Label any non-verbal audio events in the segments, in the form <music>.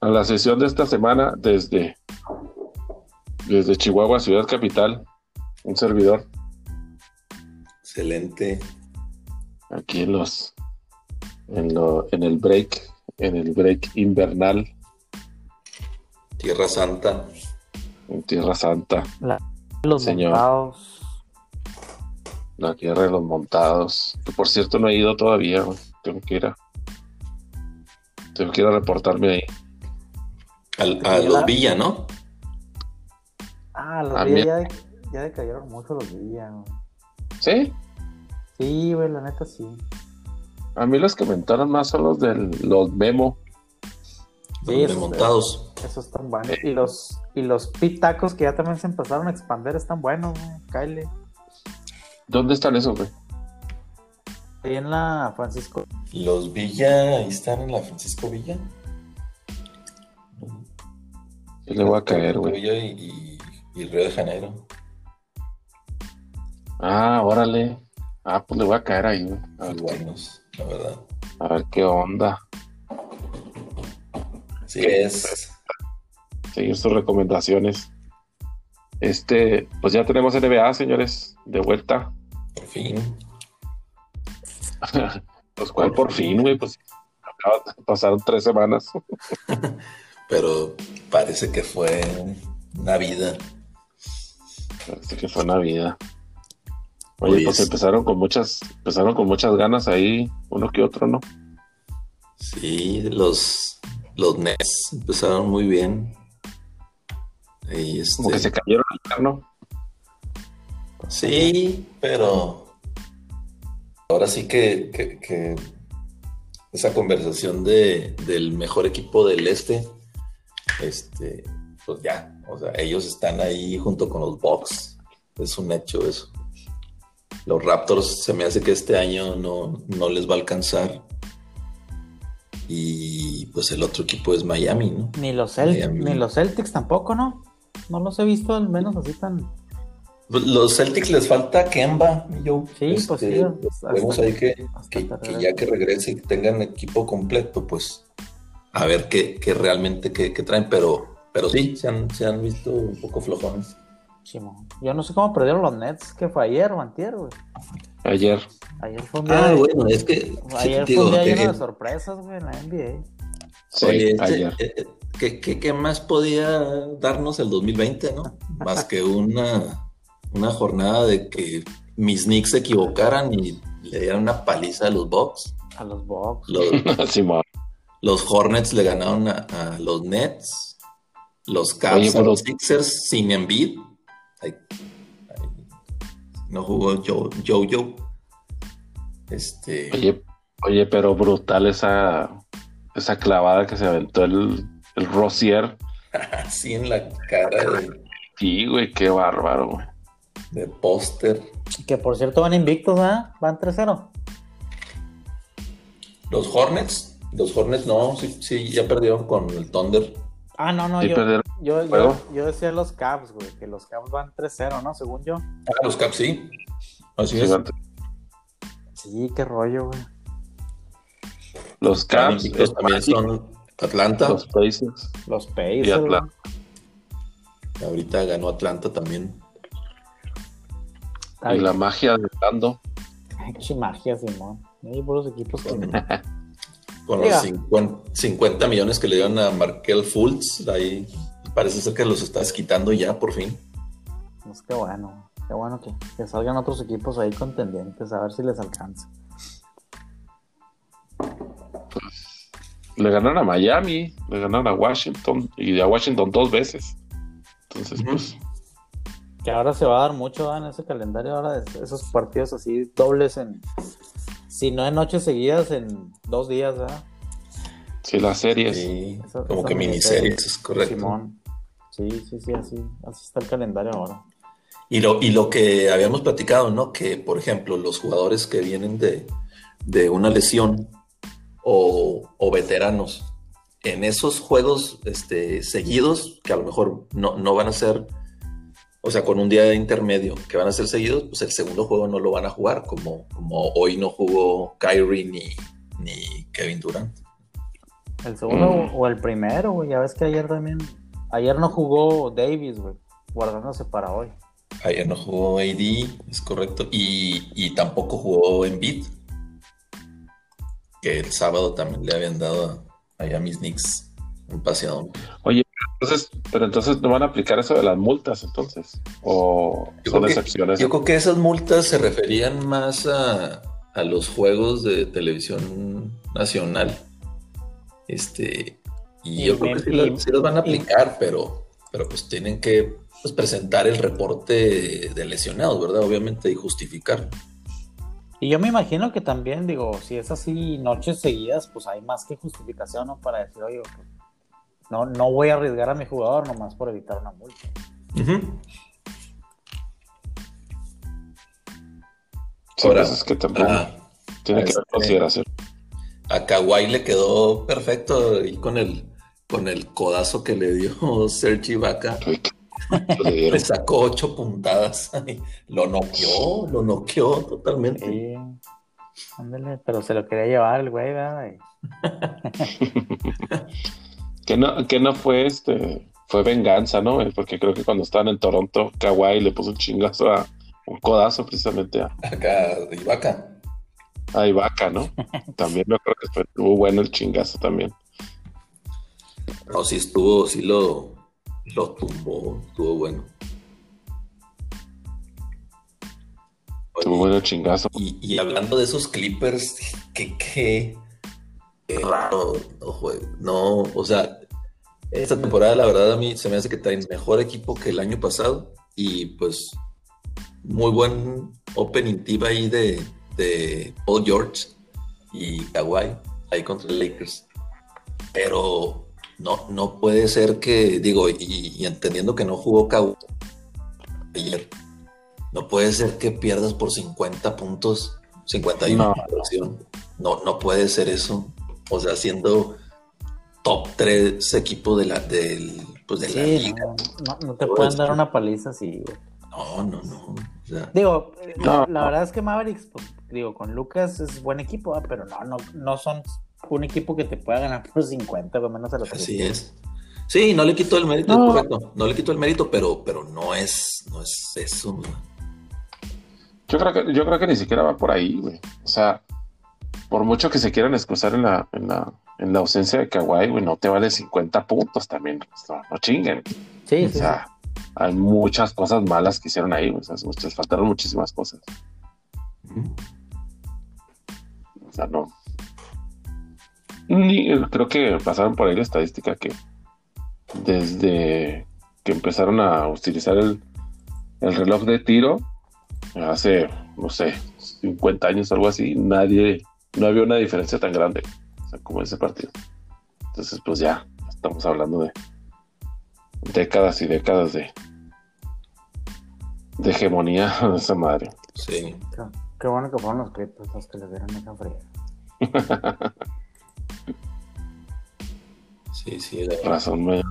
a la sesión de esta semana desde, desde Chihuahua, Ciudad Capital, un servidor. Excelente. Aquí en los en, lo, en el break, en el break invernal. Tierra Santa. En Tierra Santa. los Señor. montados. La tierra de los montados. Que por cierto no he ido todavía. Tengo que ir a. Tengo que ir a reportarme ahí. Al- a los Villa, ¿no? Ah, los Villa ya, de- ya decayeron mucho los Villa. ¿Sí? Sí, güey, la neta sí. A mí los que comentaron más son los de los Memo. Sí, de eso- montados. Esos están buenos. Y los, y los pitacos que ya también se empezaron a expandir están buenos, güey. Kyle. ¿Dónde están esos, güey? Ahí en la Francisco. Los Villa, ahí están en la Francisco Villa. Yo le voy a caer, güey. Y, y- y Río de Janeiro. Ah, órale. Ah, pues le voy a caer ahí, güey. A ver, buenos, la verdad. a ver qué onda. Sí, es. Seguir sus recomendaciones. Este, pues ya tenemos NBA, señores, de vuelta. Por fin. <laughs> Pues cuál por fin, güey, pues pasaron tres semanas. <laughs> Pero parece que fue una vida. Parece que fue Navidad. Oye, Oye, pues es- empezaron con muchas, empezaron con muchas ganas ahí, uno que otro, ¿no? Sí, los, los Nets empezaron muy bien. Y este, Como que se cayeron ayer, ¿no? Sí, pero ahora sí que, que- que esa conversación de, del mejor equipo del este, este, pues ya, o sea, ellos están ahí junto con los Bucks. Es un hecho eso. Los Raptors se me hace que este año no, no les va a alcanzar. Y pues el otro equipo es Miami, ¿no? Ni los, Celt- Miami. ni los Celtics tampoco, ¿no? No los he visto al menos así tan. Pues, Los Celtics les falta Kemba, yo. Sí, pues sí, hasta- Vemos ahí que, que- ya que regrese y tengan equipo completo, pues a ver qué, qué realmente qué, qué traen, pero, pero sí, se han, se han visto un poco flojones. Simón. Yo no sé cómo perdieron los Nets, que fue ayer o antier, güey. Ayer. Ayer fue un día, Ah, de- bueno, es que ayer fue un día eh, lleno de sorpresas, güey, en la NBA. Sí, oye, este, ayer. eh, eh, ¿qué, qué, qué más podía darnos el 2020, no? Más que una, una jornada de que mis Knicks se equivocaran y le dieran una paliza a los Bucks. A los Bucks. Los, <laughs> Simón. Los Hornets le ganaron a, a los Nets. Los Cavs Oye, a pero- los Sixers sin Embiid. Ay, ay, no jugó Joe, Jojo. Este, Oye, oye, pero brutal esa, esa clavada que se aventó el, el Rosier. <laughs> así en la cara de, Sí, güey, qué bárbaro, güey. de póster. Que por cierto van invictos, ¿ah? Van 3-0. Los Hornets, los Hornets no, sí, sí, ya perdieron con el Thunder. Ah, no, no, Sí, yo, yo, yo, decía los Cavs, güey, que los Cavs van 3-0, ¿no? Según yo. Ah, los Caps sí. Así Sí, es. van- Sí, qué rollo, güey. Los Caps, el también Magic, son Atlanta. los Pacers. Los Y Pacers, güey. Atlanta. Ahorita ganó Atlanta también. Y la magia de Lando. Pinche <laughs> magia, Simón. Hay puros equipos que... <laughs> Con Diga. los 50, 50 millones que le dieron a Markel Fultz, ahí parece ser que los estás quitando ya por fin. Pues qué bueno. Qué bueno que, que salgan otros equipos ahí contendientes, a ver si les alcanza. Le ganaron a Miami, le ganaron a Washington y a Washington dos veces. Entonces, pues, Que ahora se va a dar mucho en ese calendario, ahora de esos partidos así dobles en... Si no en noches seguidas, en dos días, ¿verdad? sí, las series. Sí, como que miniserie. miniseries, es correcto. Simón. Sí, sí, sí, así, así está el calendario ahora. Y lo, y lo que habíamos platicado, ¿no? Que, por ejemplo, los jugadores que vienen de, de una lesión o, o veteranos, en esos juegos este, seguidos, que a lo mejor no, no van a ser, o sea, con un día de intermedio, que van a ser seguidos, pues el segundo juego no lo van a jugar, como, como hoy no jugó Kyrie ni, ni Kevin Durant. El segundo Mm. o el primero, güey. Ya ves que ayer también. Ayer no jugó Davis, güey. Guardándose para hoy. Ayer no jugó AD, es correcto. Y, y tampoco jugó Embiid. Que el sábado también le habían dado a, ahí a mis Knicks un paseado. Entonces, pero entonces no van a aplicar eso de las multas, entonces. O Yo son que- excepciones. Yo creo que esas multas se referían más a, a los juegos de televisión nacional. Este, y, Y yo creo que sí, las, sí las van a aplicar, pero, pero pues tienen que pues, presentar el reporte de lesionados, ¿verdad? Obviamente, y justificar. Y yo me imagino que también, digo, si es así noches seguidas, pues hay más que justificación, ¿no? Para decir, oye, pues, no, no voy a arriesgar a mi jugador nomás por evitar una multa. Ahora, pues es que también Ah, tiene que este- consideración. a Kawhi le quedó perfecto y con el, con el codazo que le dio <laughs> le dieron. <laughs> Le sacó ocho puntadas. Lo noqueó, lo noqueó totalmente. Sí. Ándale, pero se lo quería llevar el güey, ¿verdad? <laughs> Que no, que no fue este, fue venganza, ¿no? Eh, Porque creo que cuando estaban en Toronto, Kawhi le puso un chingazo a un codazo precisamente a, Acá, Ibaka. a Ibaka, ¿no? <laughs> También me acuerdo que fue, estuvo bueno el chingazo también. No, sí estuvo, sí lo, lo tumbó, estuvo bueno. Estuvo bueno el chingazo. Y, y hablando de esos Clippers, que qué, qué raro, no, o sea, esta temporada la verdad a mí se me hace que traen mejor equipo que el año pasado y pues muy buen opening team ahí de, de Paul George y Kawhi ahí contra el Lakers. Pero no, no puede ser que, digo, y, y entendiendo que no jugó Kawhi ayer, no puede ser que pierdas por 50 puntos, 51 No. no. no, no puede ser eso. O sea, siendo top 3 equipo de la, del, pues de la Sí, liga. no, no, no te pueden esto. dar una paliza así, güey. No, no, no. O sea, Digo, No. la, la verdad es que Mavericks, pues, digo, con Lucas es buen equipo, pero no, no, no son un equipo que te pueda ganar por 50, o menos a los así es. Sí, no le quito el mérito, No. correcto. No le quito el mérito, pero, pero no es, no es eso. ¿no? Yo creo que, yo creo que ni siquiera va por ahí, güey. O sea, por mucho que se quieran excusar en la, en la, en la ausencia de Kawhi, güey, no te vale 50 puntos también. pues, No, no chinguen. Sí, O sí, sea, hay muchas cosas malas que hicieron ahí, güey. O sea, les faltaron muchísimas cosas. O sea, no. Ni, creo que pasaron por ahí la estadística que desde que empezaron a utilizar el, el reloj de tiro, hace, no sé, 50 años o algo así, nadie, no había una diferencia tan grande o sea, como ese partido. Entonces, pues ya, estamos hablando de décadas y décadas de, de hegemonía <laughs> de esa madre. Sí. Qué, qué bueno que fueron los Clippers los que le dieron esa fría. <laughs> Sí, sí, la verdad, Razón, me-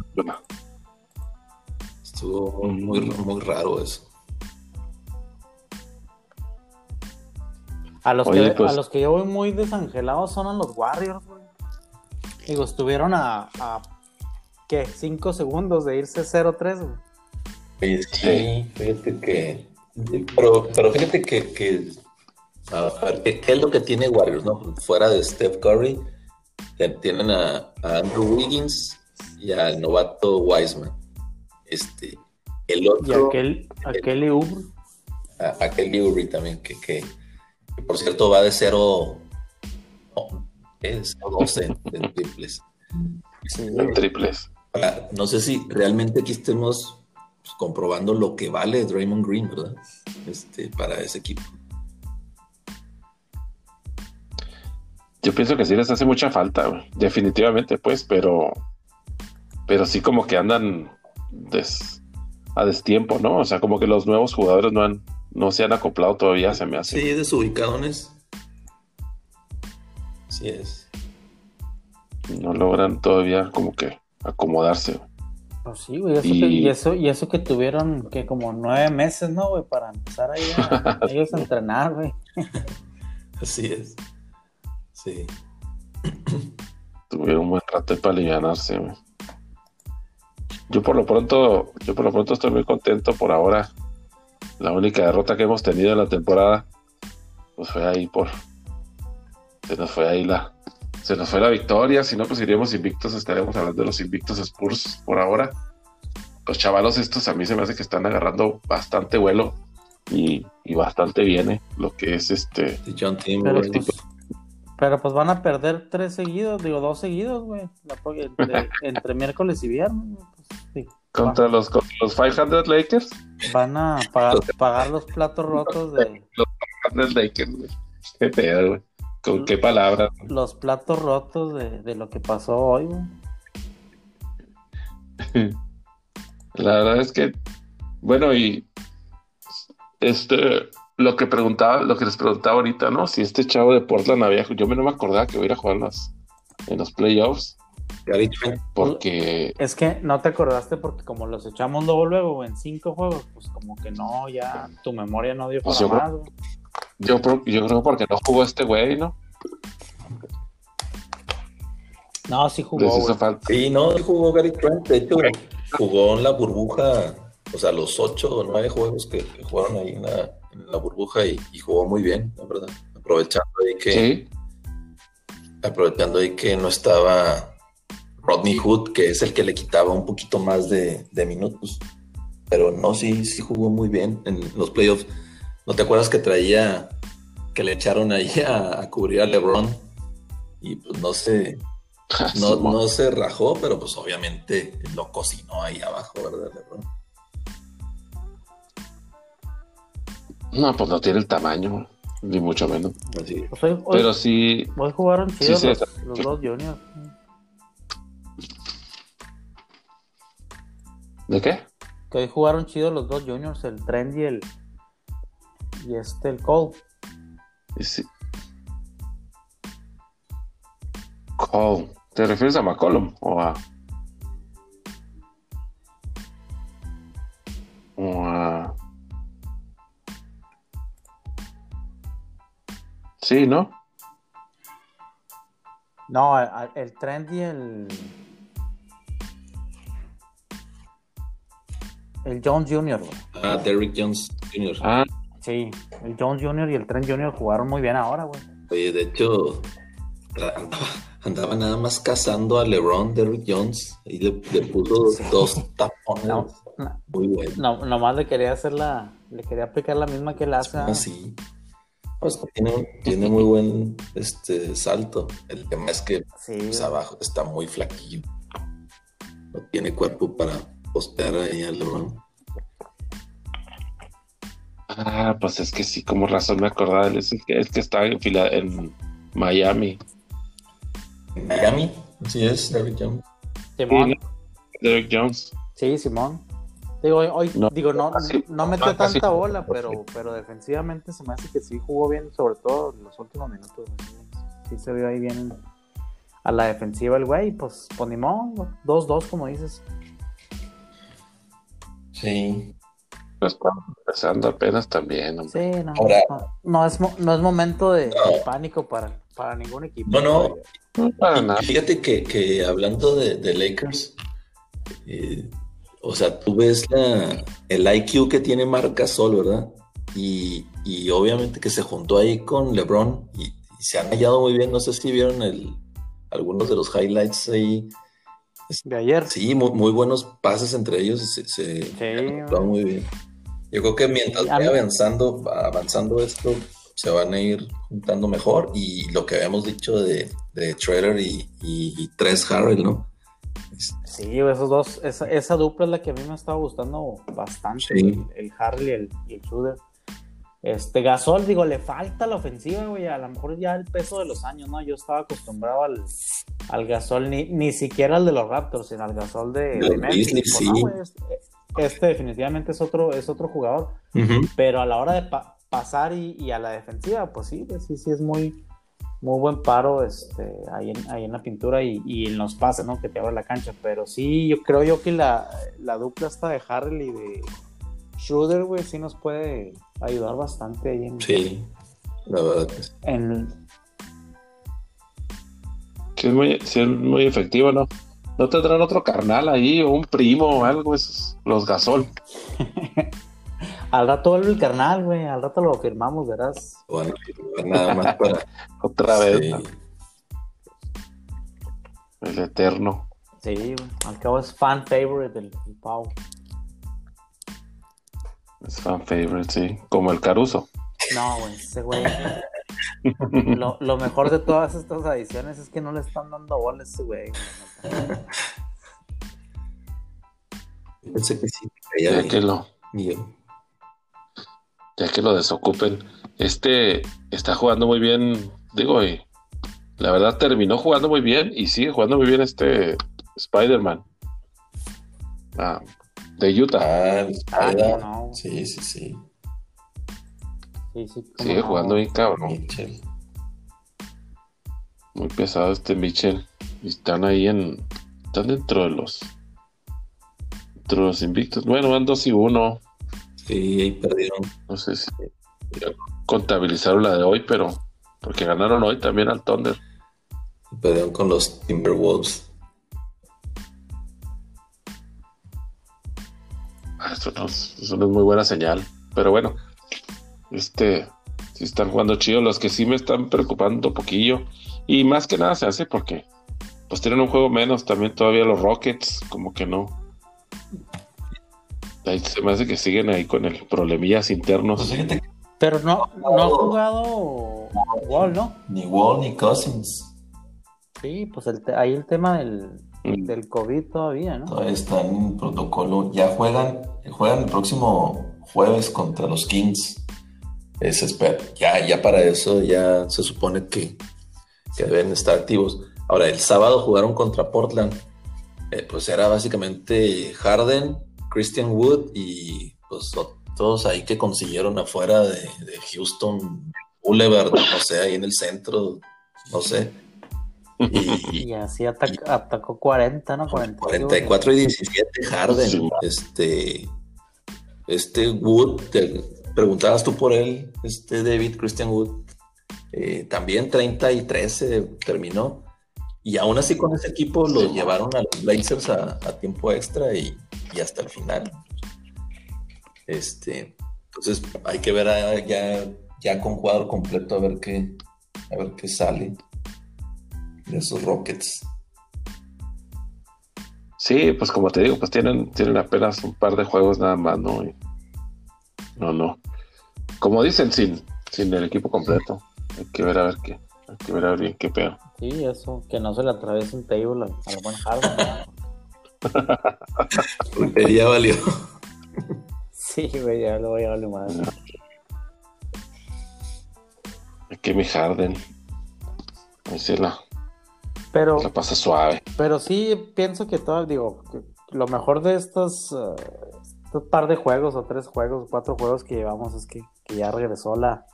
estuvo muy, muy raro eso. A los, Oye, que, pues- a los que yo voy muy desangelados son a los Warriors, güey. Digo, estuvieron a, a ¿qué? 5 segundos de irse 0-3, güey. Sí, fíjate que. Pero, pero fíjate que. que a ver, ¿qué, qué es lo que tiene Warriors, no? Fuera de Steph Curry, te- tienen a, a Andrew Wiggins y al novato Wiseman. Este, el Y otro, aquel, aquel Uber, a- aquel Lowry también, que, que, que por cierto va de 0. No, es 12 en triples. sí, en triples. No sé si realmente aquí estemos pues, comprobando lo que vale Draymond Green, ¿verdad? Este, para ese equipo. Yo pienso que sí les hace mucha falta, güey. definitivamente, pues, pero, pero sí como que andan des- a destiempo, ¿no? O sea, como que los nuevos jugadores no han, no se han acoplado todavía, se me hace. Sí, desubicadones. Así es. No logran todavía como que acomodarse. Pues sí, güey, eso Y- que- y, eso, y eso que tuvieron que como nueve meses, ¿no, güey? Para empezar ahí a, <laughs> ellos a entrenar, güey. <laughs> Así es. Sí. tuvieron un buen rato para aliviarse. güey. Yo por lo pronto, yo por lo pronto estoy muy contento por ahora. La única derrota que hemos tenido en la temporada, pues fue ahí por. Se nos fue ahí la. Se nos fue la victoria. Si no, pues iríamos invictos. Estaremos hablando de los invictos Spurs por ahora. Los chavalos estos a mí se me hace que están agarrando bastante vuelo y, y bastante bien, ¿eh? Lo que es este. Pero pues, pero pues van a perder tres seguidos, digo, dos seguidos, güey. Entre, entre miércoles y viernes. pues, sí. Contra los, contra los 500 Lakers. Van a pagar, pagar los platos rotos de 500 Lakers, güey. Qué pedo, güey. ¿Con qué palabras? los platos rotos de, de lo que pasó hoy, güey. <laughs> La verdad es que, bueno, y este, lo que preguntaba, lo que les preguntaba ahorita, ¿no? Si este chavo de Portland había, yo no me acordaba que hubiera jugado en los, en los playoffs, Gary Trent. porque Es que no te acordaste porque como los echamos luego, luego, en cinco juegos, pues como que no, ya tu memoria no dio Pues para yo más, güey. yo, creo- yo creo porque no jugó este güey, ¿no? No, sí jugó, Les hizo güey. falta. Sí, no, sí jugó Gary Trent. De hecho, jugó en la burbuja, o sea, los ocho o nueve juegos que, que jugaron ahí en la, en la burbuja y, y jugó muy bien, la verdad. Aprovechando ahí que, Sí, aprovechando ahí que no estaba Rodney Hood, que es el que le quitaba un poquito más de, de minutos. Pero no, sí, sí jugó muy bien en los playoffs. ¿No te acuerdas que traía, que le echaron ahí a, a cubrir a LeBron? Y pues no se, no, Simón. no se rajó, pero pues obviamente lo cocinó ahí abajo, ¿verdad, LeBron? No, pues no tiene el tamaño, ni mucho menos. Así. Pues hoy, hoy- Pero sí, hoy jugaron sí, los, sí. los dos juniors. ¿De qué? Que hoy jugaron chidos los dos juniors, el Trend y el y este el Cole. Sí. Cole. ¿Te refieres a McCollum o a... o a... Sí, ¿no? No, a- el Trend y el el Jones Jr. güey. Ah, Derrick Jones Jr. Ah, Sí, el Jones Jr. y el Trent Jr. jugaron muy bien ahora, güey. Oye, de hecho, andaba, andaba nada más cazando a LeBron, Derrick Jones, y le, le puso dos tapones No, no, muy buenos. no, nomás le quería hacer la, le quería aplicar la misma que él hace. ¿ah? Así. Pues tiene, tiene muy buen este salto. El tema es que Sí, pues, abajo está muy flaquillo. No tiene cuerpo para postear ahí a LeBron. ah, pues es que sí, como razón me acordaba. Es el que, es que está en, Fila- en Miami. En Miami, así es, Derrick Jones. Simón. Sí, Derek Jones. Sí, Simón. Digo, hoy, hoy- No, digo, no, casi- no metió no, casi- tanta bola, pero, pero defensivamente se me hace que sí jugó bien, sobre todo en los últimos minutos. Sí, Sí se vio ahí bien a la defensiva el güey, pues ponimos 2-2, como dices. Sí. Pues estamos empezando apenas también. hombre. Sí, no, Ahora- no, no es, no es momento de, pánico para, para ningún equipo. No, no. No, para Y nada. Fíjate que, que hablando de, de Lakers, eh, o sea, tú ves la, el IQ que tiene Marc Gasol, ¿verdad? Y, y obviamente que se juntó ahí con LeBron y, y se han hallado muy bien. No sé si vieron el, algunos de los highlights ahí. De ayer. Sí, muy, muy buenos pases entre ellos. Se, se Sí, muy bien. Yo creo que mientras vaya avanzando, avanzando esto, se van a ir juntando mejor. Y lo que habíamos dicho de, de Trailer y, y, y Tres Harrell, ¿no? Sí, esos dos, esa, esa dupla es la que a mí me estaba gustando bastante, Sí. el, el Harley y el, y el Schroeder. Este Gasol, digo, le falta la ofensiva, güey, a lo mejor ya el peso de los años, ¿no? Yo estaba acostumbrado al, al Gasol, ni, ni siquiera al de los Raptors, sino al Gasol de, De Memphis. Sí. no, este, este definitivamente es otro, es otro jugador, pero a la hora de pa- pasar y, y a la defensiva, pues sí, sí, sí es muy, muy buen paro este, ahí, en, ahí en la pintura y, y en los pases, ¿no? Que te abre la cancha. Pero sí, yo creo yo que la, la dupla esta de Harrell y de Schroeder, güey, sí nos puede ayudar bastante ahí en, Sí, la verdad que sí. en- sí es muy, sí es muy efectivo, ¿no? ¿No tendrán otro carnal ahí o un primo o algo? Esos, los gasol. <laughs> Al rato vuelve el carnal, güey. Al rato lo firmamos, verás. Bueno, nada más para. <laughs> Otra vez. Sí. ¿no? El eterno. Sí, güey. Al cabo es fan favorite del, del Pau. Es fan favorite, sí. Como el Caruso. No, güey, ese güey. <laughs> Lo, lo mejor de todas estas adiciones es que no le están dando bola a ese güey. Pensé que sí. Ya, Ya que lo, ya que lo desocupen. Este está jugando muy bien, digo, y la verdad terminó jugando muy bien y sigue jugando muy bien este Spider-Man. Ah, de Utah. Ah, Ah, Spider. no. Sí, sí, sí. Sí, sí. cómo Sigue no. jugando bien cabrón. Mitchell. Muy pesado este Mitchell. Están ahí en. Están dentro de los. Dentro de los invictos. Bueno, van 2 y 1. Sí, ahí perdieron. No sé si contabilizaron la de hoy, pero. Porque ganaron hoy también al Thunder. Perdieron con los Timberwolves. Eso no, es, eso no es muy buena señal. Pero bueno, este, si están jugando chido, los que sí me están preocupando un poquillo. Y más que nada se hace porque pues tienen un juego menos. También todavía los Rockets, como que no. Ahí se me hace que siguen ahí con el problemillas internos. Pues Pero no, no ha jugado Wall, ¿no? ni Wall ni Cousins Sí, pues el ahí el tema del. Del COVID todavía, ¿no? todavía están en protocolo. Ya juegan, juegan el próximo jueves contra los Kings. Es, espera, ya, ya para eso ya se supone que, que deben estar activos. Ahora, el sábado jugaron contra Portland. Eh, pues era básicamente Harden, Christian Wood y pues todos ahí que consiguieron afuera de, de Houston Boulevard, no sé, ahí en el centro, no sé. Y, Y así atac- atacó 40, ¿no? 40, 44 y 17 Harden. Este, este Wood, te preguntabas tú por él, este David Christian Wood, eh, también 30 y 13 terminó. Y aún así con ese equipo lo llevaron a los Blazers a, a tiempo extra y, y hasta el final. Este, entonces hay que ver a- ya, ya con cuadro completo a ver qué, a ver qué sale de esos Rockets. Sí, pues como te digo, pues tienen, tienen apenas un par de juegos nada más, ¿no? Y- no, no. Como dicen, sin, sin el equipo completo. Hay que ver a ver qué. Hay que ver a ver bien qué pedo. Sí, eso, que no se le atraviese un table a, la buena. Porque <laughs> ya valió. Sí, güey, ya lo voy a darle más. Aquí mi Harden. Ahí se la, Pero, la pasa suave. pero sí pienso que todo, digo, que lo mejor de estos, eh, estos par de juegos, o tres juegos, cuatro juegos que llevamos, es que, que ya regresó la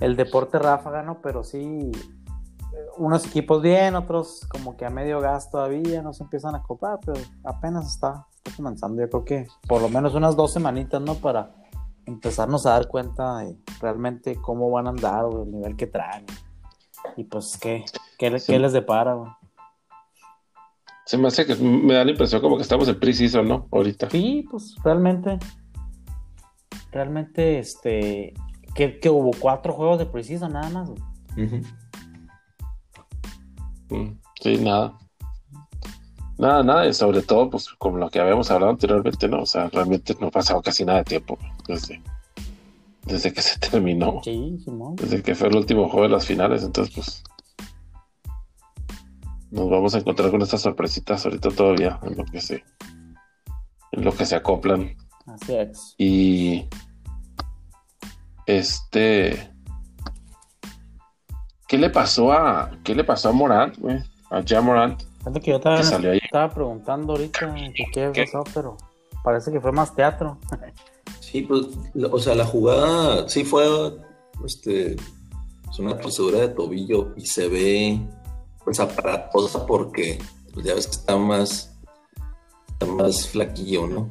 el deporte ráfaga, ¿no? Pero sí, unos equipos bien, otros como que a medio gas todavía no se empiezan a copar, pero apenas está, está comenzando. Yo creo que por lo menos unas dos semanitas, ¿no? Para empezarnos a dar cuenta de realmente cómo van a andar o el nivel que traen. Y pues qué, qué, le- Sí. qué les depara, güey. Se me hace que me da la impresión como que estamos en pre-season, ¿no? Ahorita. Sí, pues realmente, realmente, este, que, que hubo cuatro juegos de preciso nada más, güey. Mm, Sí, nada. Nada, nada, y sobre todo, pues, como lo que habíamos hablado anteriormente, ¿no? O sea, realmente no ha pasado casi nada de tiempo desde, desde que se terminó, Sí, Simón. desde que fue el último juego de las finales, entonces, pues, nos vamos a encontrar con estas sorpresitas ahorita todavía, en lo que se, en lo que se acoplan. Así es. Y este, ¿qué le pasó a, qué le pasó a Morant, güey? A Ja Morant, Fíjate que yo estaba, que salió ahí. estaba preguntando ahorita que qué ¿Qué? pasó, pero parece que fue más teatro. <laughs> Sí, pues, o sea, la jugada sí fue este, es una torcedura de tobillo y se ve pues aparatosa porque pues, ya ves que está más, está más flaquillo, ¿no?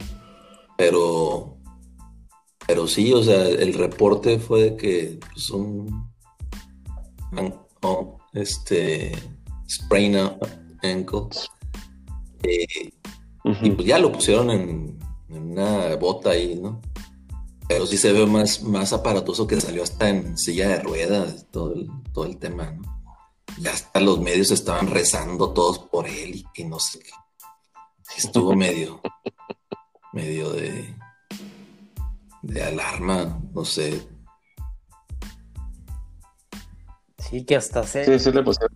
Pero, pero sí, o sea, el reporte fue de que pues, un, este, sprain ankle. Eh, y pues ya lo pusieron en, una bota ahí, ¿no? Pero sí se ve más, más aparatoso que salió hasta en silla de ruedas, todo el, todo el tema, ¿no? Ya hasta los medios estaban rezando todos por él y que no sé qué. Estuvo medio, medio de, de alarma, no sé. Sí, que hasta se,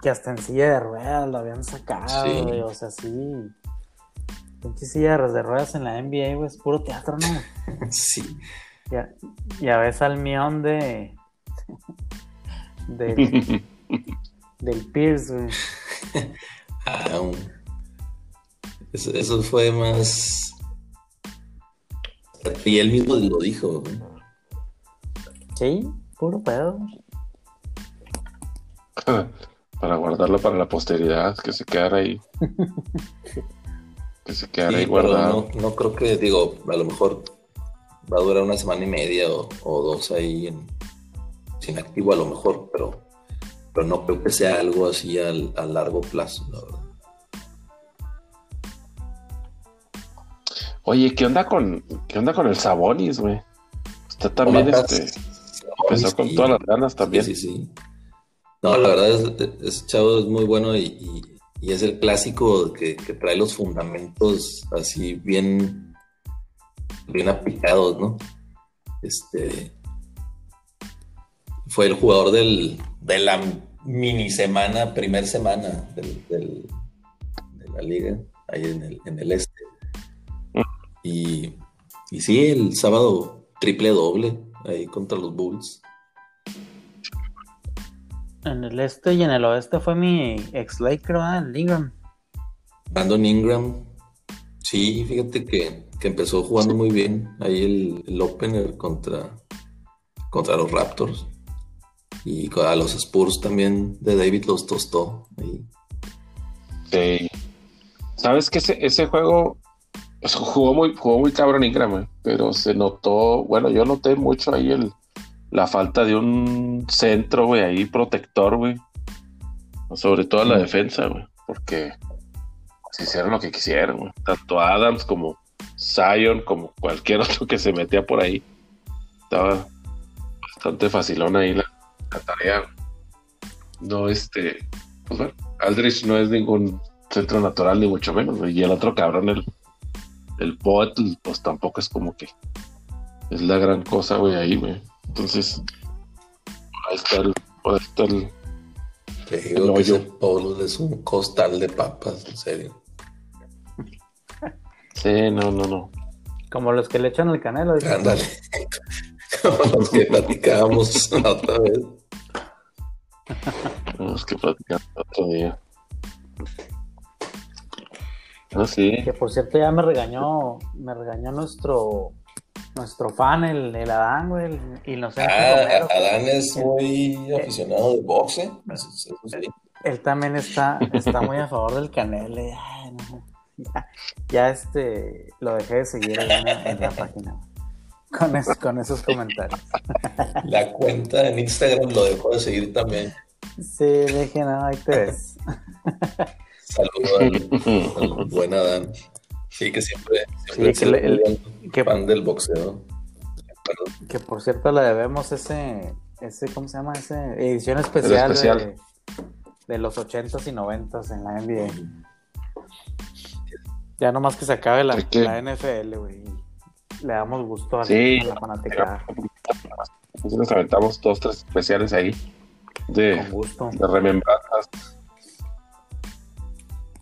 que hasta en silla de ruedas lo habían sacado, o sea, sí. Pinche silla de ruedas en la NBA, güey, es puro teatro, ¿no? <laughs> sí. Ya, ya ves al mión de. <laughs> del, del Pierce, güey. ah, eso, eso, fue más. Y él mismo lo dijo, güey. Sí, puro pedo. <laughs> Para guardarlo para la posteridad, que se quedara ahí. <laughs> que se quedara ahí guardado. No, no, creo que, digo, a lo mejor va a durar una semana y media o, dos ahí en, sin activo a lo mejor, pero, pero no creo que sea algo así a largo plazo, la verdad. Oye, ¿qué onda con, qué onda con el Sabonis, güey? Está también este. empezó con todas las ganas también. Sí, sí, No, la verdad es, ese chavo es muy bueno y, es el clásico que, que, trae los fundamentos así bien bien aplicados, ¿no? Este fue el jugador del, de la mini semana, primer semana del, de la liga, ahí en el, en el este. Y, y sí, el sábado triple doble ahí contra los Bulls. En el este y en el oeste fue mi ex Laker, Ingram. Brandon Ingram. Sí, fíjate que que empezó jugando muy bien ahí el, opener contra, contra los Raptors. Y a los Spurs también de David los tostó. Ahí. Sí. Sabes que ese, ese juego pues, jugó muy, jugó muy cabrón Ingram, eh, pero se notó, bueno, yo noté mucho ahí el, la falta de un centro, güey, ahí protector, güey. Sobre todo la defensa, güey, porque hicieron lo que quisieron. Tanto Adams como Zion, como cualquier <laughs> otro que se metía por ahí. Estaba bastante facilón ahí la, tarea. No, este, pues bueno, Aldrich no es ningún centro natural, ni mucho menos. Y el otro cabrón, el, el pues tampoco es como que es la gran cosa, güey, ahí, güey. Entonces, ahí está el. Ahí está el, Te digo que ese es un costal de papas, en serio. Sí, no, no, no. Como los que le echan el canelo. Ándale. <laughs> Como los que platicábamos otra vez. Los que platicamos otro día. No, sí. Que por cierto ya me regañó, me regañó nuestro nuestro fan, el, el Adán, güey, el inocente. Ah, Adán es muy aficionado de boxe. Él también está, está muy a favor del canelo. No ya, este lo dejé de seguir en, la página con, con esos comentarios. La cuenta en Instagram lo dejó de seguir también. Sí, dije, no, ahí te ves. Saludos al, buen Adán. Sí, que siempre, siempre sí, que el, que, fan del boxeo. Que por cierto le debemos ese, ese ¿cómo se llama? Ese edición especial, De, de, los 80s y 90s en la NBA. Ya nomás que se acabe la, NFL, güey. Le damos gusto a, la fanática. nos aventamos dos, tres especiales ahí. De, Con gusto. de remembranzas.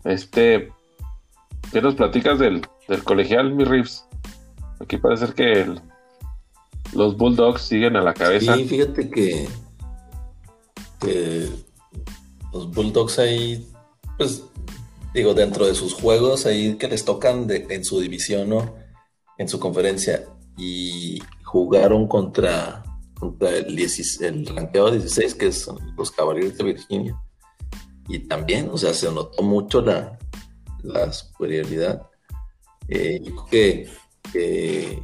Este, ¿qué nos platicas del, del colegial, mi Riffs? Aquí parece que los Bulldogs siguen a la cabeza. Sí, fíjate que, que los Bulldogs ahí, pues digo, dentro de sus juegos ahí que les tocan en su división, ¿no? En su conferencia. Y jugaron contra, contra el, el ranqueado 16, que son los Caballeros de Virginia. Y también, o sea, se notó mucho la, la superioridad. Eh, yo creo que,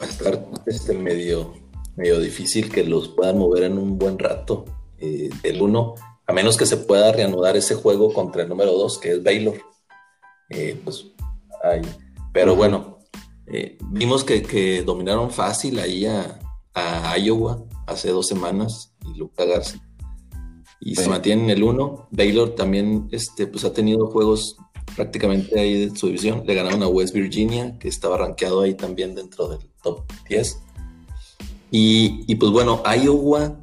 va a estar este medio, medio difícil que los puedan mover en un buen rato. Eh, el uno a menos que se pueda reanudar ese juego contra el número 2, que es Baylor. Eh, pues, pero bueno, eh, vimos que, dominaron fácil ahí a, Iowa hace dos semanas y Luca Garza. Y se mantienen en el 1. Baylor también este, pues, ha tenido juegos prácticamente ahí de su división. Le ganaron a West Virginia, que estaba rankeado ahí también dentro del top 10. Y, y pues bueno, Iowa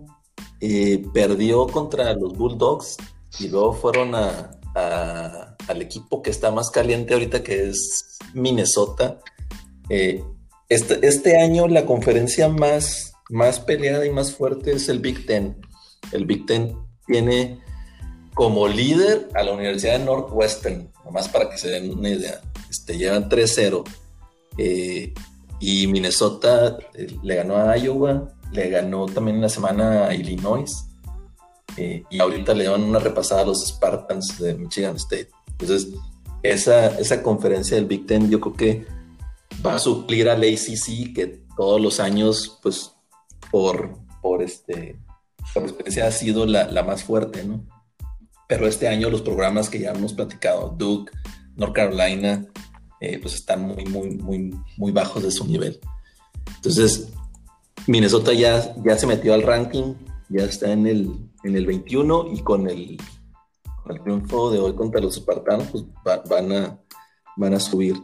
eh, perdió contra los Bulldogs y luego fueron a, al equipo que está más caliente ahorita, que es Minnesota. Eh, este, este, año la conferencia más, más peleada y más fuerte es el Big Ten. El Big Ten tiene como líder a la Universidad de Northwestern, nomás para que se den una idea. Este, llevan 3-0. Eh, y Minnesota le ganó a Iowa, le ganó también una semana a Illinois eh, y ahorita le dan una repasada a los Spartans de Michigan State. Entonces, esa, esa conferencia del Big Ten yo creo que va a suplir al ACC que todos los años, pues, por, por, este, por experiencia ha sido la, la más fuerte, ¿no? Pero este año los programas que ya hemos platicado, Duke, North Carolina, eh, pues están muy, muy, muy, muy bajos de su nivel. Entonces, Minnesota ya, ya se metió al ranking, ya está en el, en el 21 y con el, triunfo de hoy contra los espartanos, pues van, a, van a subir.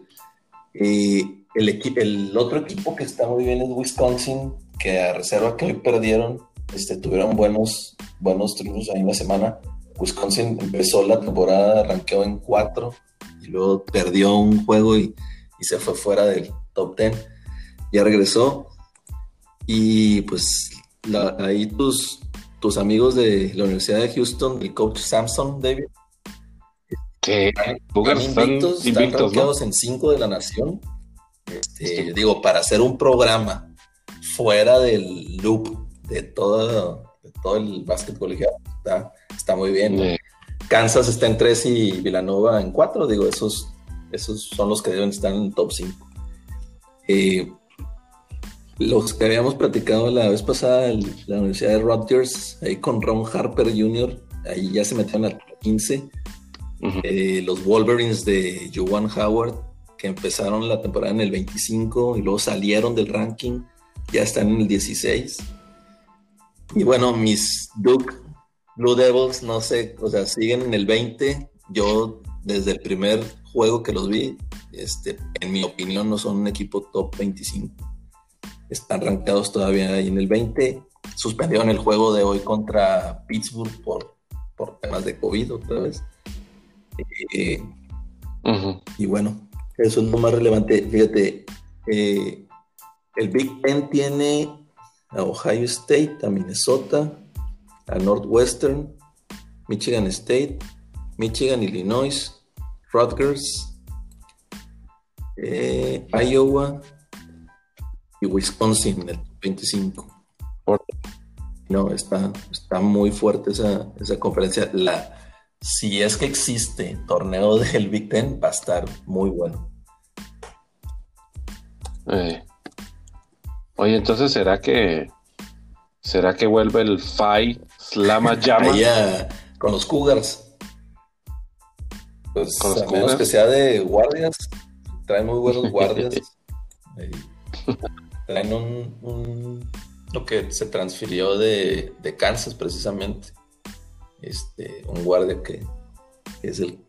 Eh, el, el otro equipo que está muy bien es Wisconsin, que a reserva que hoy perdieron, este, tuvieron buenos, buenos triunfos ahí en la semana. Wisconsin empezó la temporada, arranqueó en 4 y luego perdió un juego y, y se fue fuera del top 10. Ya regresó y pues ahí tus, tus amigos de la Universidad de Houston, el coach Samson, David. Que están invictos, están en cinco de la nación. Este, digo, para hacer un programa fuera del loop de todo, todo el básquet está, está muy bien. Kansas está en tres y Villanova en cuatro. Digo, esos, esos son los que deben estar en el top 5. Eh, los que habíamos platicado la vez pasada, la Universidad de Rutgers, ahí con Ron Harper Jr., ahí ya se metieron a 15. Eh, los Wolverines de Joan Howard, que empezaron la temporada en el 25 y luego salieron del ranking, ya están en el 16. Y bueno, mis Duke Blue Devils, no sé, o sea, siguen en el 20. Yo desde el primer juego que los vi, este, en mi opinión, no son un equipo top 25 están rankeados todavía ahí en el 20. Suspendieron el juego de hoy contra Pittsburgh por, por temas de COVID otra vez. Eh, y bueno, eso es lo más relevante. Fíjate, eh, el Big Ten tiene a Ohio State, a Minnesota, a Northwestern, Michigan State, Michigan, Illinois, Rutgers, eh, Iowa, y Wisconsin en el 25. No, está, está muy fuerte esa, conferencia. La, si es que existe torneo del Big Ten, va a estar muy bueno. Eh. Oye, entonces será que será que vuelve el Fai Slama <laughs> Llama con los Cougars. Pues a menos que sea de guardias, trae muy buenos <laughs> guardias. traen un, lo que se transfirió de, Kansas precisamente. Este, un guardia que, es el,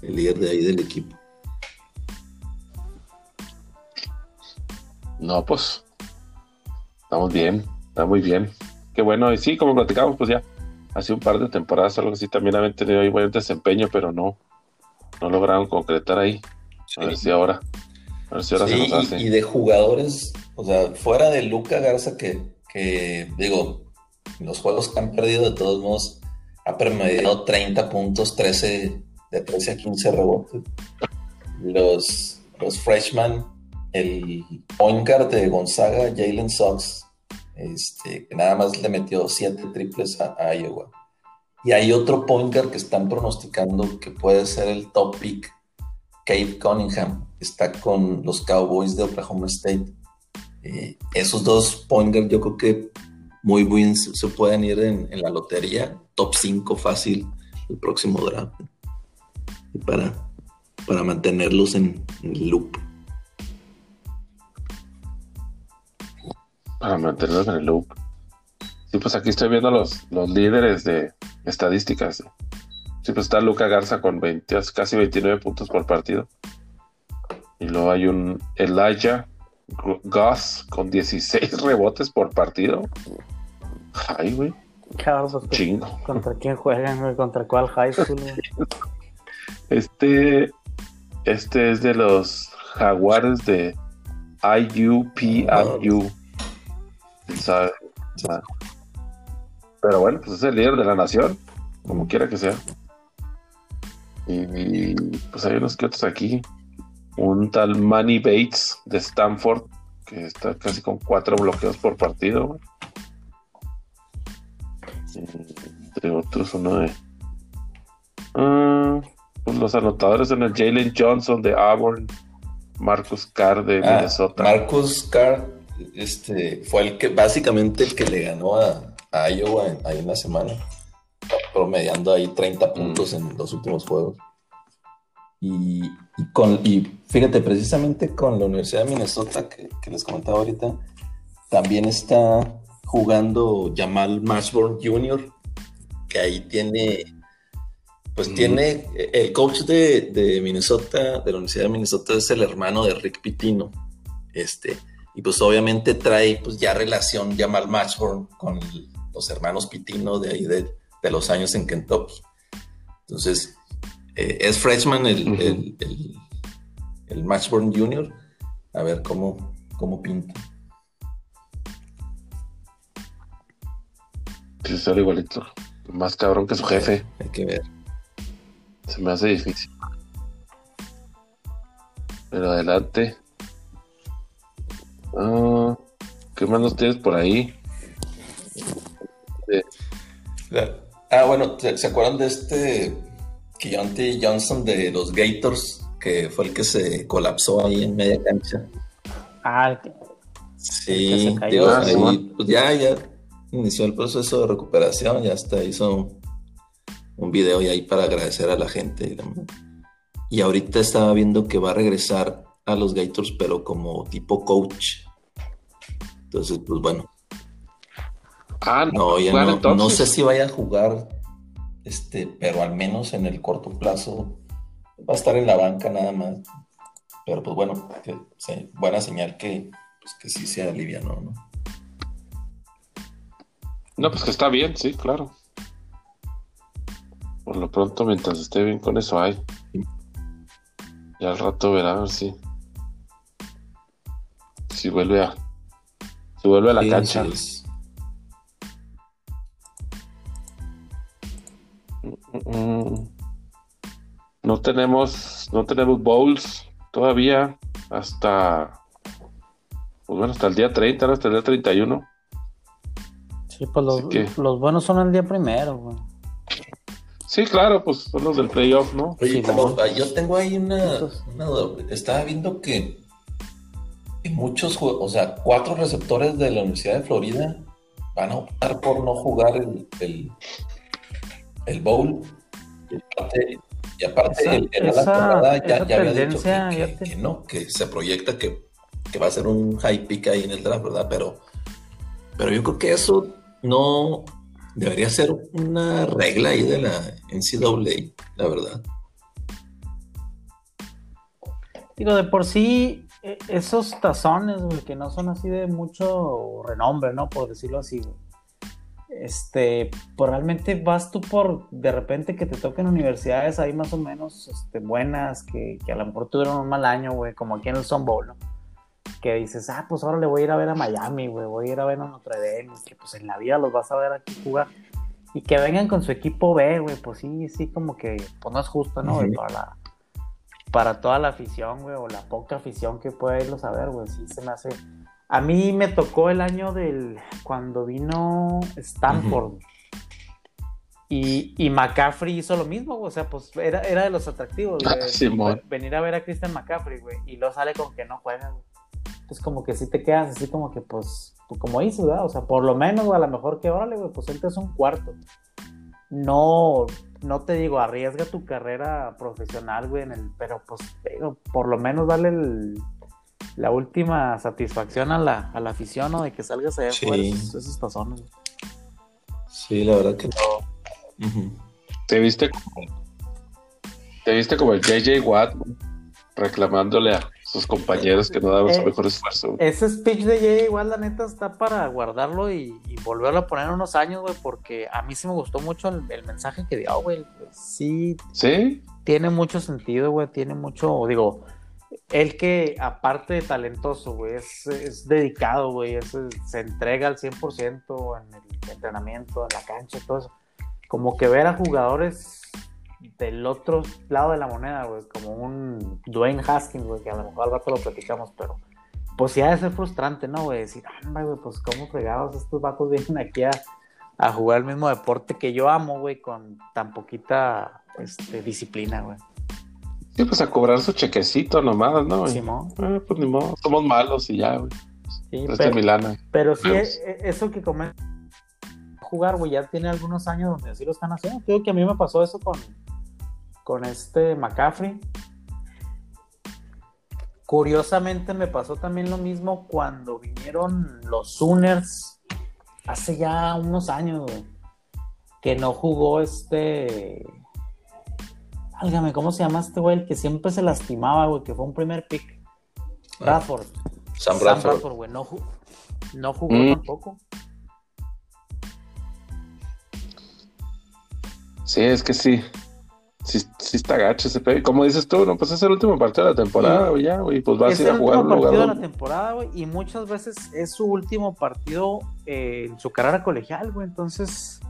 líder de ahí del equipo. No, pues estamos bien, está muy bien. Qué bueno, y sí, como platicamos, pues ya hace un par de temporadas, algo así, también habían tenido ahí buen desempeño, pero no, no lograron concretar ahí. A ver si ahora y, de jugadores, o sea, fuera de Luca Garza, que, digo, los juegos que han perdido, de todos modos, ha promediado 30 puntos, 13, de 13 a 15 rebotes. Los, los freshmen, el point de Gonzaga, Jalen Sox, este, que nada más le metió 7 triples a, Iowa. Y hay otro point que están pronosticando que puede ser el top pick Kate Cunningham está con los Cowboys de Oklahoma State. Eh, esos dos point yo creo que muy bien se, pueden ir en, la lotería top 5 fácil el próximo draft. Y para, para mantenerlos en, el loop. Para mantenerlos en el loop. Sí, pues aquí estoy viendo los, los líderes de estadísticas. Sí, pues está Luca Garza con 20, casi 29 puntos por partido. Y luego hay un Elijah Gus con 16 <laughs> rebotes por partido. Ay, güey. Pues, Chingo. ¿Contra quién juegan, güey? ¿Contra cuál high school, <laughs> Este, este es de los jaguares de Pero bueno, pues es el líder de la nación, como quiera que sea. Y, pues hay unos que otros aquí. Un tal Manny Bates de Stanford, que está casi con cuatro bloqueos por partido. Entre otros, uno de. Ah, pues los anotadores en el Jalen Johnson de Auburn, Marcus Carr de ah, Minnesota. Marcus Carr este, fue el que básicamente el que le ganó a, a Iowa en, ahí en la semana, promediando ahí 30 mm. puntos en los últimos juegos. Y, con, y fíjate, precisamente con la Universidad de Minnesota, que, les comentaba ahorita, también está jugando Jamal Mashburn Jr., que ahí tiene, pues mm. tiene, el coach de, de, Minnesota, de la Universidad de Minnesota, es el hermano de Rick Pitino. Este, y pues obviamente trae pues ya relación Jamal Mashburn con el, los hermanos Pitino de ahí de, los años en Kentucky. Entonces, eh, es freshman el, el, Matchborn Junior. A ver cómo, cómo pinta. Sí, sale igualito. Más cabrón que su jefe. Hay que ver. Se me hace difícil. Pero adelante. Ah, ¿Qué más nos tienes por ahí? Ah, bueno, ¿se, acuerdan de este Keontae Johnson de los Gators? Que fue el que se colapsó ahí en media cancha. Ah, Sí, ah, pues ya, ya inició el proceso de recuperación, ya hasta hizo un, video y ahí para agradecer a la gente. Y ahorita estaba viendo que va a regresar a los Gators, pero como tipo coach. Entonces, pues bueno, Ah, no, ya no, no, sé si vaya a jugar, este, pero al menos en el corto plazo va a estar en la banca nada más. Pero pues bueno, buena señal que, pues, que sí sea aliviano, ¿no? No, pues que está bien, sí, claro. Por lo pronto, mientras esté bien con eso, hay. Y al rato verá a ver si. Si vuelve a. Si vuelve a la cancha. No tenemos, no tenemos bowls todavía hasta, pues bueno, hasta el día 30, hasta el día 31. Sí, pues los, buenos son el día primero, Sí, claro, pues son los del playoff, ¿no? Oye, yo tengo ahí una, Estaba viendo que, muchos, o sea, cuatro receptores de la Universidad de Florida van a optar por no jugar el, el bowl. Y aparte, ya, había dicho que, no, que se proyecta que, va a ser un high pick ahí en el draft, ¿verdad? Pero, pero yo creo que eso no debería ser una regla ahí de la NCAA, la verdad. Digo, de por sí, esos tazones, que no son así de mucho renombre, ¿no? Por decirlo así, este, pues realmente vas tú por, de repente que te toquen universidades ahí más o menos este, buenas, que, a lo mejor tuvieron un mal año, güey, como aquí en el Bowl, ¿no? Que dices, ah, pues ahora le voy a ir a ver a Miami, güey, voy a ir a ver a Notre Dame, que pues en la vida los vas a ver aquí jugar. Y que vengan con su equipo B, güey, pues sí, sí, como que, pues no es justo, ¿no? para, la, para toda la afición, güey, o la poca afición que pueda irlos a ver, güey, sí se me hace a mí me tocó el año del cuando vino Stanford. y, y, McCaffrey hizo lo mismo, o sea, pues era, era de los atractivos, ah, venir a ver a Christian McCaffrey, güey, y luego sale con que no juega, güey. Entonces como que si te quedas así como que, pues, pues como hizo, ¿verdad? O sea, por lo menos, güey, a lo mejor que, órale, güey, pues es un cuarto. no, no te digo, arriesga tu carrera profesional, güey, en el, pero pues por lo menos dale la última satisfacción a la, a la afición, ¿no? De que salgas allá sí. esos, esos tazones. Sí, la verdad que no. Te viste como, te viste como el JJ Watt reclamándole a sus compañeros que no daban su eh, mejor esfuerzo. Ese speech de Jay igual la neta está para guardarlo y, volverlo a poner unos años, güey, porque a mí sí me gustó mucho el, mensaje que dio, güey. Sí. Sí. Tiene mucho sentido, güey, tiene mucho, digo, él que aparte de talentoso, güey, es, dedicado, güey, se entrega al 100% en el entrenamiento, en la cancha, todo eso. Como que ver a jugadores del otro lado de la moneda, güey, como un Dwayne Haskins, güey, que a lo mejor al rato lo platicamos, pero pues sí ha de ser frustrante, ¿no, güey? Decir, anda, güey, pues cómo fregados estos vatos vienen aquí a, jugar el mismo deporte que yo amo, güey, con tan poquita este, disciplina, güey. Sí, pues a cobrar su chequecito nomás, ¿no? Güey? Eh, pues ni modo, somos malos y ya, güey. Sí, pero, Milana. pero sí, e, e, eso que comen jugar, güey, ya tiene algunos años donde así lo están haciendo. Creo que a mí me pasó eso con, con este McCaffrey. Curiosamente me pasó también lo mismo cuando vinieron los Sooners hace ya unos años, Que no jugó este. Álgame, ¿cómo se llama este güey? El que siempre se lastimaba, güey, que fue un primer pick. Ah. Bradford. Sam Bradford. güey. No, jugó mm. tampoco. Sí, es que sí sí, sí está gacho ese pedo. Como dices tú, no, pues es el último partido de la temporada, güey, ya, güey, pues vas a ir a jugar. Es el último partido de la temporada, güey, y muchas veces es su último partido eh, en su carrera colegial, güey, entonces,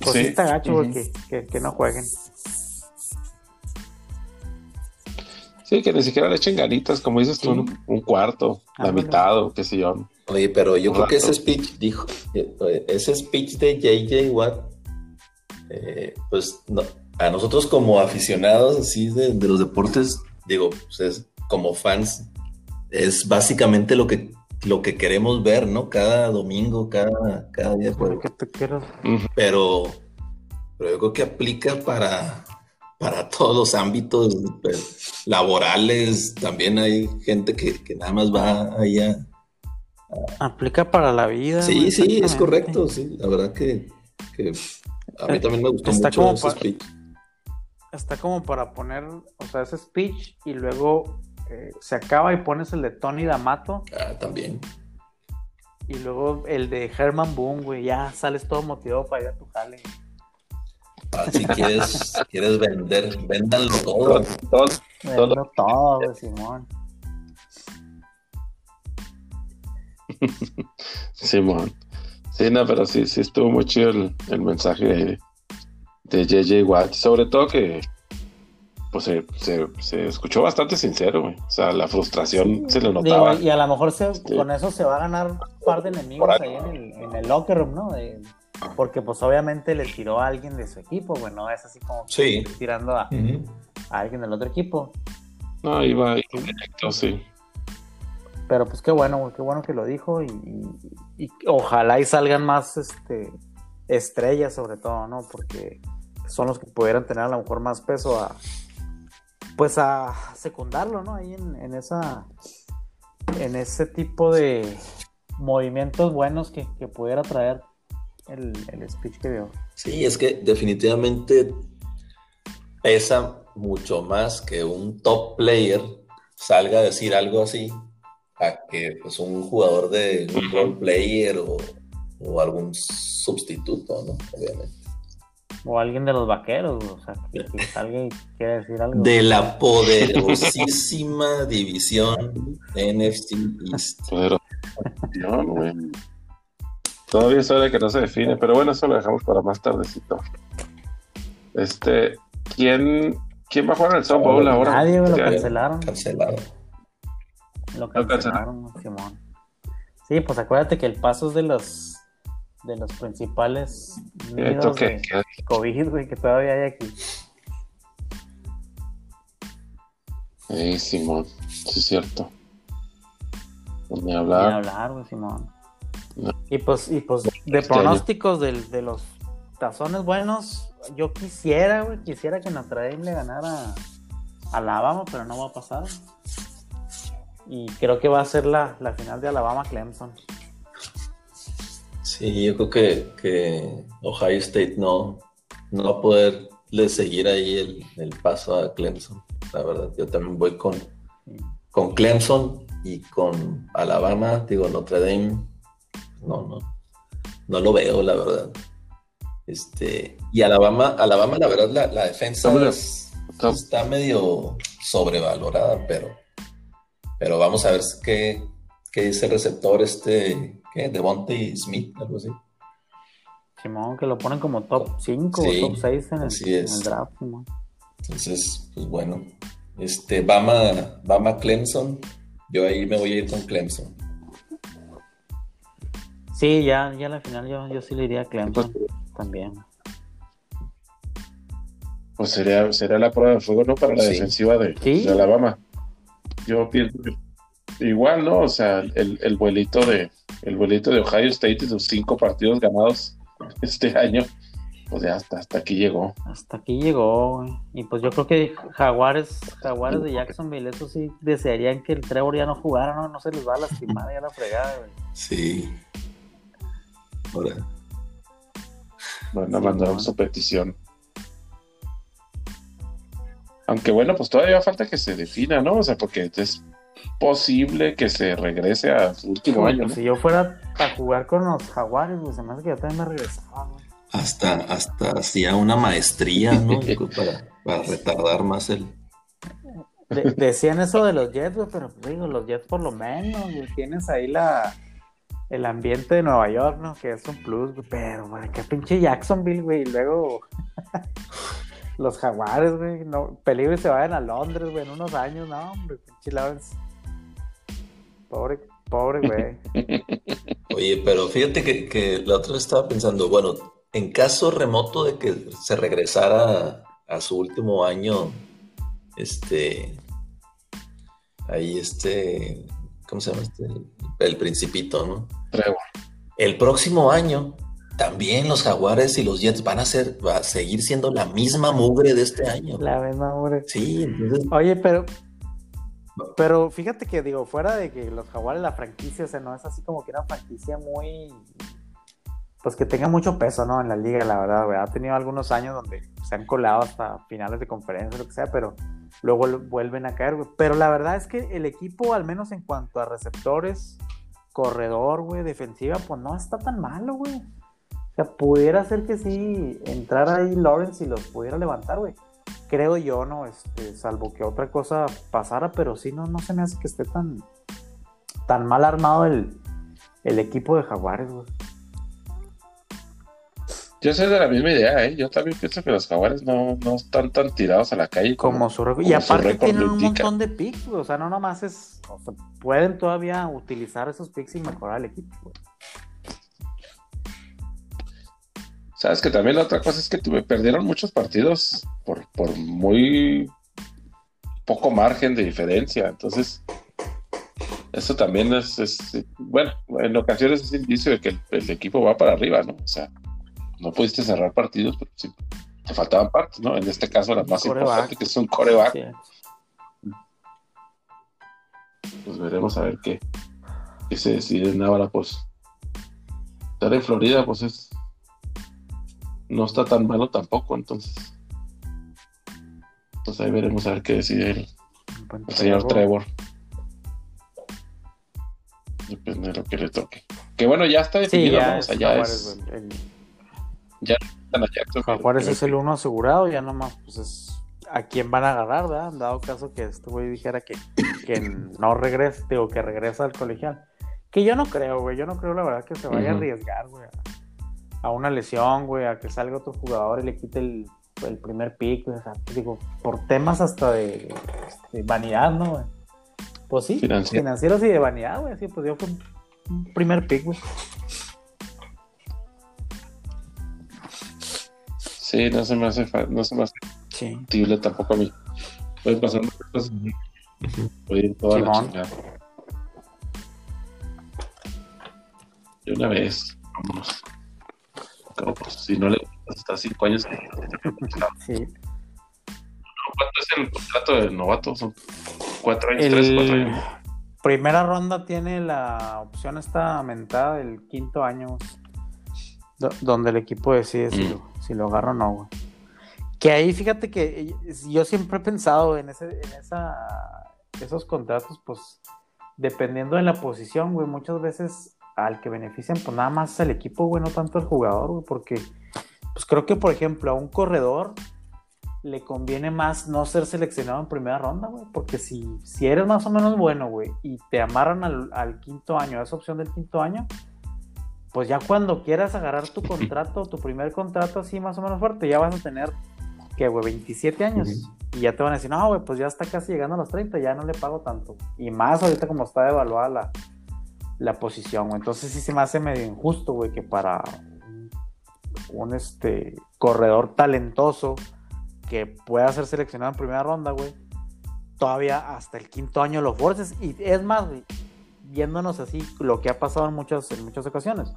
pues sí, está gacho, güey, que, que, no jueguen. Sí, que ni siquiera le echen ganitas, como dices tú, un cuarto, la mitad o qué sé yo. Oye, pero yo creo que ese speech dijo, eh, ese speech de JJ Watt, eh, pues no, a nosotros como aficionados así de, los deportes, digo, pues como fans, es básicamente lo que, lo que queremos ver, ¿no? Cada domingo, cada, cada día. Que te quiero. Pero, pero yo creo que aplica para, para todos los ámbitos pues, laborales. También hay gente que, nada más va allá. Aplica para la vida. Sí, sí, es correcto. Sí, la verdad que, a mí también me gustó mucho ese speech está como para poner, o sea, ese speech y luego eh, se acaba y pones el de Tony D'Amato. Ah, también. Y luego el de Herman Boone, güey, ya sales todo motivado para ir a tu jale. Ah, si quieres, quieres vender, véndanlo todo. Todo, todo, todo güey, Simón. <laughs> Simón. Sí, no, pero sí, sí estuvo muy chido el, el mensaje de, de JJ Watt, sobre todo que pues se, escuchó bastante sincero, güey. O sea, la frustración se le notaba. y a lo mejor con eso se va a ganar un par de enemigos ahí, en, el, en el, locker room, ¿no? porque pues obviamente le tiró a alguien de su equipo, güey, no es así como tirando a, alguien del otro equipo. No, iba directo, sí. Pero pues qué bueno, güey, qué bueno que lo dijo y, y, ojalá y salgan más este estrellas sobre todo, ¿no? Porque son los que pudieran tener a lo mejor más peso a pues a secundarlo, ¿no? Ahí en, esa en ese tipo de movimientos buenos que, pudiera traer el, el, speech que dio. Sí, es que definitivamente pesa mucho más que un top player salga a decir algo así a que pues un jugador de un role player o, o algún sustituto, ¿no? Obviamente. O alguien de los vaqueros, o sea, que, <laughs> alguien quiere decir algo. De la poderosísima <laughs> división NFC East. <laughs> Todavía es hora que no se define, pero bueno, eso lo dejamos para más tardecito. Este, ¿quién, quién va a jugar en el Super Bowl ahora? Nadie, lo cancelaron. Cancelaron. Lo cancelaron, Simón. Sí, pues acuérdate que el paso es de los de los principales nidos de COVID, güey, que todavía hay aquí. Sí, Simón, sí es cierto. Ni hablar. Ni hablar, güey, Simón. Y pues, y pues de pronósticos de, de los tazones buenos. Yo quisiera, güey, quisiera que Notre Dame le ganara a Alabama, pero no va a pasar. Y creo que va a ser la, la final de Alabama-Clemson. Sí, yo creo que, que Ohio State no, no va a poderle seguir ahí el, el paso a Clemson. La verdad, yo también voy con, con Clemson y con Alabama, digo, Notre Dame, no, no, no lo veo, la verdad. Este, y Alabama, Alabama, la verdad, la, la defensa Está- es- está- está medio sobrevalorada, pero, pero vamos a ver qué, qué dice el receptor este, ¿qué? Devontae Smith, algo así. Simón, que lo ponen como top 5 Sí, o top 6 en el, en draft, Simón. Entonces, pues bueno, este, Bama, Bama Clemson, yo ahí me voy a ir con Clemson. Sí, ya, ya la final yo, yo sí le iría a Clemson también. Pues sería, sería la prueba de fuego, ¿no? Para la Sí. defensiva de, Sí. de Alabama. Yo pienso que igual, ¿no? O sea, el, el vuelito de el vuelito de Ohio State y sus cinco partidos ganados este <laughs> año, pues ya hasta, hasta aquí llegó. Hasta aquí llegó, güey. Y pues yo creo que Jaguares, Jaguares de Jacksonville, eso sí, desearían que el Trevor ya no jugara, ¿no? No se les va a lastimar ya la fregada, güey. Sí. Ahora, a Sí, mandar no. su petición. Aunque bueno, pues todavía falta que se defina, ¿no? O sea, porque es posible que se regrese a su último año, pues ¿no? si yo fuera a jugar con los Jaguares, güey, se me hace que yo también me regresaba, güey. hasta, hasta hacía una maestría, ¿no? <laughs> Para, para retardar más el. De- decían eso de los Jets, güey, pero pues, digo, los Jets por lo menos, güey, tienes ahí la el ambiente de Nueva York, ¿no? Que es un plus, güey, pero, güey, qué pinche Jacksonville, güey, y luego <laughs> los Jaguares, güey, no, peligro y se vayan a Londres, güey, en unos años, no, hombre, pinche Lawrence. Pobre, pobre, güey. <laughs> Oye, pero fíjate que, que la otra vez estaba pensando, bueno, en caso remoto de que se regresara a, su último año, este, ahí este, ¿cómo se llama este? El principito, ¿no? Trevor. El próximo año también los Jaguares y los Jets van a ser, va a seguir siendo la misma mugre de este año. La misma, hombre. Sí, entonces, Oye, pero. Pero fíjate que digo, fuera de que los jaguares, la franquicia, o sea, no es así como que una franquicia muy. Pues que tenga mucho peso, ¿no? En la liga, la verdad, güey. Ha tenido algunos años donde se han colado hasta finales de conferencia, lo que sea, pero luego lu- vuelven a caer, güey. Pero la verdad es que el equipo, al menos en cuanto a receptores, corredor, güey, defensiva, pues no está tan malo, güey. O sea, pudiera ser que sí entrara ahí Lawrence y los pudiera levantar, güey creo yo, ¿no? Este, salvo que otra cosa pasara, pero sí, no, no se me hace que esté tan, tan mal armado el, el equipo de Jaguares, güey. Yo soy de la misma idea, ¿eh? Yo también pienso que los jaguares no, no están tan tirados a la calle Como su récord. Y aparte tienen un montón de picks, güey. O sea, no nomás es. o sea, pueden todavía utilizar esos picks y mejorar el equipo, güey. Sabes que también la otra cosa es que tuve, perdieron muchos partidos por, por muy poco margen de diferencia. Entonces, eso también es, es- bueno, en ocasiones es indicio de que el, el equipo va para arriba, ¿no? O sea, no pudiste cerrar partidos, pero sí, te faltaban partes, ¿no? En este caso, la más importante, que es un coreback. Sí. Pues veremos a ver qué, qué se deciden ahora, pues. Estar en Florida, pues es. No está tan malo tampoco, entonces. Pues ahí veremos a ver qué decide el, señor Trevor. Depende de lo que le toque. Que bueno, ya está Sí, definido, ya ¿no? O es sea, ya Jaguares, es. El- están a Jacksonville. Jaguares es el uno asegurado, ya nomás, pues es a quién van a agarrar, ¿verdad? Dado caso que este güey dijera que, que no regrese, digo, que regresa al colegial. Que yo no creo, güey, yo no creo la verdad que se vaya a arriesgar, güey, a, una lesión, güey, a que salga otro jugador y le quite el, el primer pick, güey, o sea, digo, por temas hasta de, este, vanidad, ¿no, güey? Pues sí, Financiero. financieros y de vanidad, güey, así, pues yo fue un- primer pick, güey. Sí, no se me hace, no se me hace Sí. tampoco a mí. Pueden pasar cosas. Puede ir toda la chingada. De una vez, vámonos. Como, pues, si no le gusta hasta cinco años. Sí. ¿Cuánto es el contrato del novato? Son cuatro años, El- tres, cuatro años. Primera ronda tiene la opción esta aumentada del quinto año, do- donde el equipo decide si, Mm. lo, si lo agarra o no, güey. Que ahí fíjate que yo siempre he pensado en ese, en esa, esos contratos, pues dependiendo de la posición, güey, muchas veces al que benefician, pues nada más el equipo, güey, no tanto el jugador, güey, porque pues creo que, por ejemplo, a un corredor le conviene más no ser seleccionado en primera ronda, güey, porque si, si eres más o menos bueno, güey, y te amarran al, al quinto año, a esa opción del quinto año, pues ya cuando quieras agarrar tu contrato, tu primer contrato así más o menos fuerte, ya vas a tener, que güey, 27 años. Y ya te van a decir, no, güey, pues ya está casi llegando a los 30, ya no le pago tanto. Y más ahorita como está devaluada la, la posición. Entonces sí se me hace medio injusto, güey, que para un, este, corredor talentoso que pueda ser seleccionado en primera ronda, güey, todavía hasta el quinto año lo forces. Y es más, güey, viéndonos así, lo que ha pasado en muchas, en muchas ocasiones.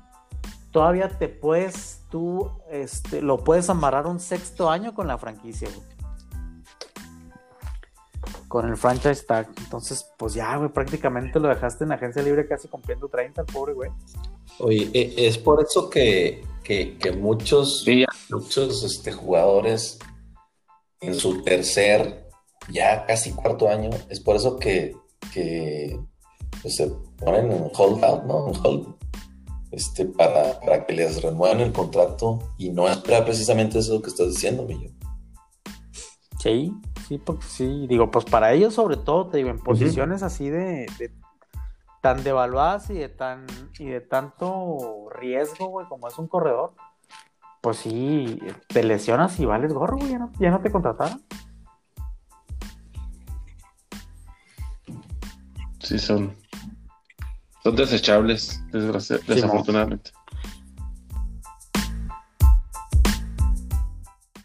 Todavía te puedes, tú, este, lo puedes amarrar un sexto año con la franquicia, güey. Con el franchise tag. Entonces, pues ya, güey, prácticamente lo dejaste en agencia libre casi cumpliendo 30, el pobre güey. Oye, e- es por eso que, que, que muchos, Sí, muchos este, jugadores en su tercer, ya casi cuarto año, es por eso que, que pues, se ponen en hold out, ¿no? En hold, este, para, para que les renueven el contrato y no esperar precisamente eso que estás diciendo, Millo. Sí, sí, porque sí. Digo, pues para ellos, sobre todo, te digo, en posiciones así de, de tan devaluadas y de tan y de tanto riesgo, güey, como es un corredor, pues sí, te lesionas y vales gorro, güey, ya no, ya no te contrataron. Sí, son, son desechables, desgracia- Sí, desafortunadamente.